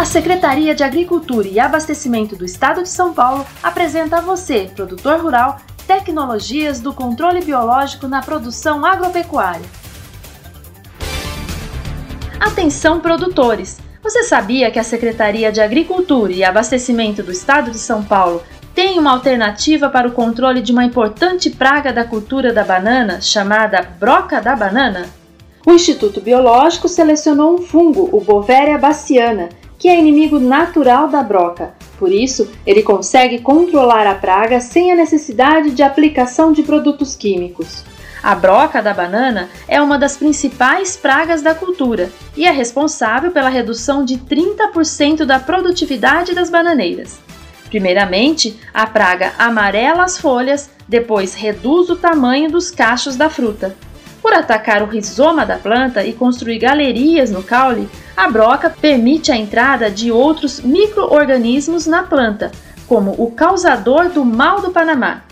A Secretaria de Agricultura e Abastecimento do Estado de São Paulo apresenta a você, produtor rural, tecnologias do controle biológico na produção agropecuária. Atenção, produtores! Você sabia que a Secretaria de Agricultura e Abastecimento do Estado de São Paulo tem uma alternativa para o controle de uma importante praga da cultura da banana chamada broca da banana? O Instituto Biológico selecionou um fungo, o Bovéria baciana, que é inimigo natural da broca. Por isso, ele consegue controlar a praga sem a necessidade de aplicação de produtos químicos. A broca da banana é uma das principais pragas da cultura e é responsável pela redução de 30% da produtividade das bananeiras. Primeiramente, a praga amarela as folhas, depois reduz o tamanho dos cachos da fruta. Por atacar o rizoma da planta e construir galerias no caule, a broca permite a entrada de outros microorganismos na planta, como o causador do mal do Panamá.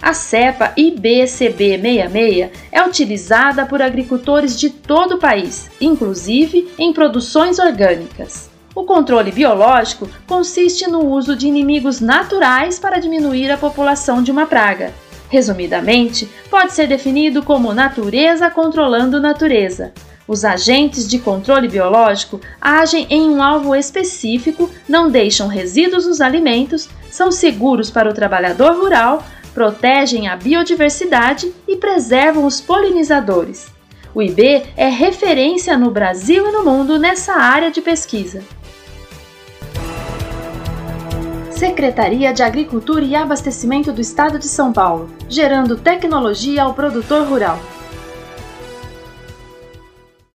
A cepa IBCB66 é utilizada por agricultores de todo o país, inclusive em produções orgânicas. O controle biológico consiste no uso de inimigos naturais para diminuir a população de uma praga. Resumidamente, pode ser definido como natureza controlando natureza. Os agentes de controle biológico agem em um alvo específico, não deixam resíduos nos alimentos, são seguros para o trabalhador rural, protegem a biodiversidade e preservam os polinizadores. O IB é referência no Brasil e no mundo nessa área de pesquisa. Secretaria de Agricultura e Abastecimento do Estado de São Paulo, gerando tecnologia ao produtor rural.